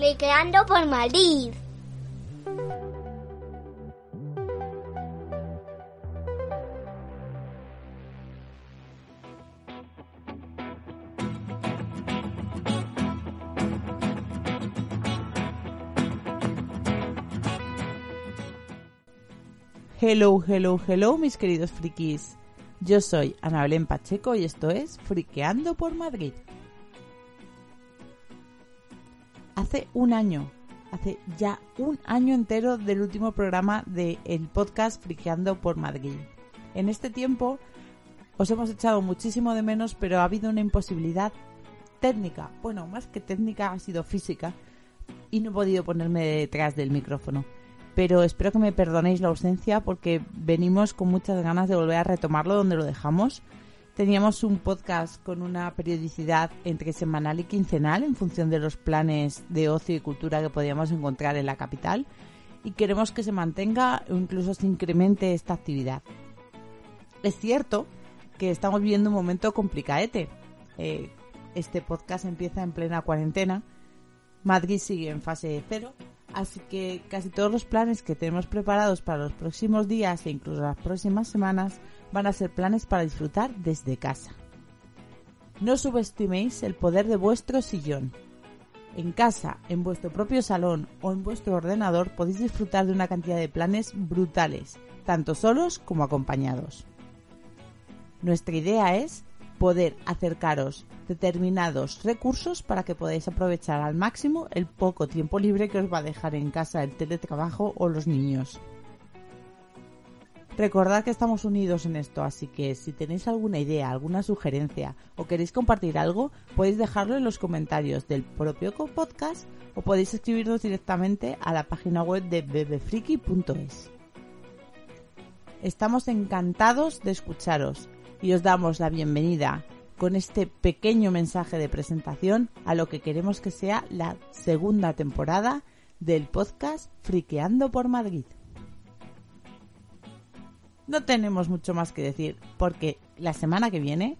Fliqueando por Madrid. Hello, hello, hello, mis queridos frikis. Yo soy Ana Belén Pacheco y esto es Friqueando por Madrid. Hace un año, hace ya un año entero del último programa del el podcast Friqueando por Madrid. En este tiempo os hemos echado muchísimo de menos, pero ha habido una imposibilidad técnica. Bueno, más que técnica, ha sido física y no he podido ponerme detrás del micrófono pero espero que me perdonéis la ausencia porque venimos con muchas ganas de volver a retomarlo donde lo dejamos. Teníamos un podcast con una periodicidad entre semanal y quincenal en función de los planes de ocio y cultura que podíamos encontrar en la capital y queremos que se mantenga o incluso se incremente esta actividad. Es cierto que estamos viviendo un momento complicadete. Eh, este podcast empieza en plena cuarentena. Madrid sigue en fase cero Así que casi todos los planes que tenemos preparados para los próximos días e incluso las próximas semanas van a ser planes para disfrutar desde casa. No subestiméis el poder de vuestro sillón. En casa, en vuestro propio salón o en vuestro ordenador podéis disfrutar de una cantidad de planes brutales, tanto solos como acompañados. Nuestra idea es poder acercaros determinados recursos para que podáis aprovechar al máximo el poco tiempo libre que os va a dejar en casa el teletrabajo o los niños. Recordad que estamos unidos en esto, así que si tenéis alguna idea, alguna sugerencia o queréis compartir algo, podéis dejarlo en los comentarios del propio podcast o podéis escribirnos directamente a la página web de bebefriki.es. Estamos encantados de escucharos y os damos la bienvenida con este pequeño mensaje de presentación a lo que queremos que sea la segunda temporada del podcast Friqueando por Madrid. No tenemos mucho más que decir porque la semana que viene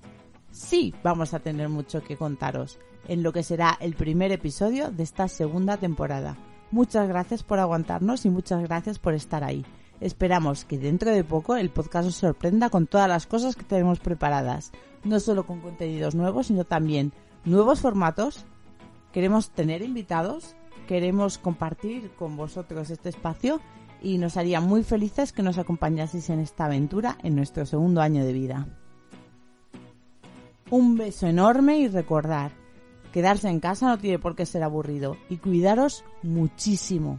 sí vamos a tener mucho que contaros en lo que será el primer episodio de esta segunda temporada. Muchas gracias por aguantarnos y muchas gracias por estar ahí. Esperamos que dentro de poco el podcast os sorprenda con todas las cosas que tenemos preparadas, no solo con contenidos nuevos, sino también nuevos formatos. Queremos tener invitados, queremos compartir con vosotros este espacio y nos haría muy felices que nos acompañaseis en esta aventura en nuestro segundo año de vida. Un beso enorme y recordar, quedarse en casa no tiene por qué ser aburrido y cuidaros muchísimo.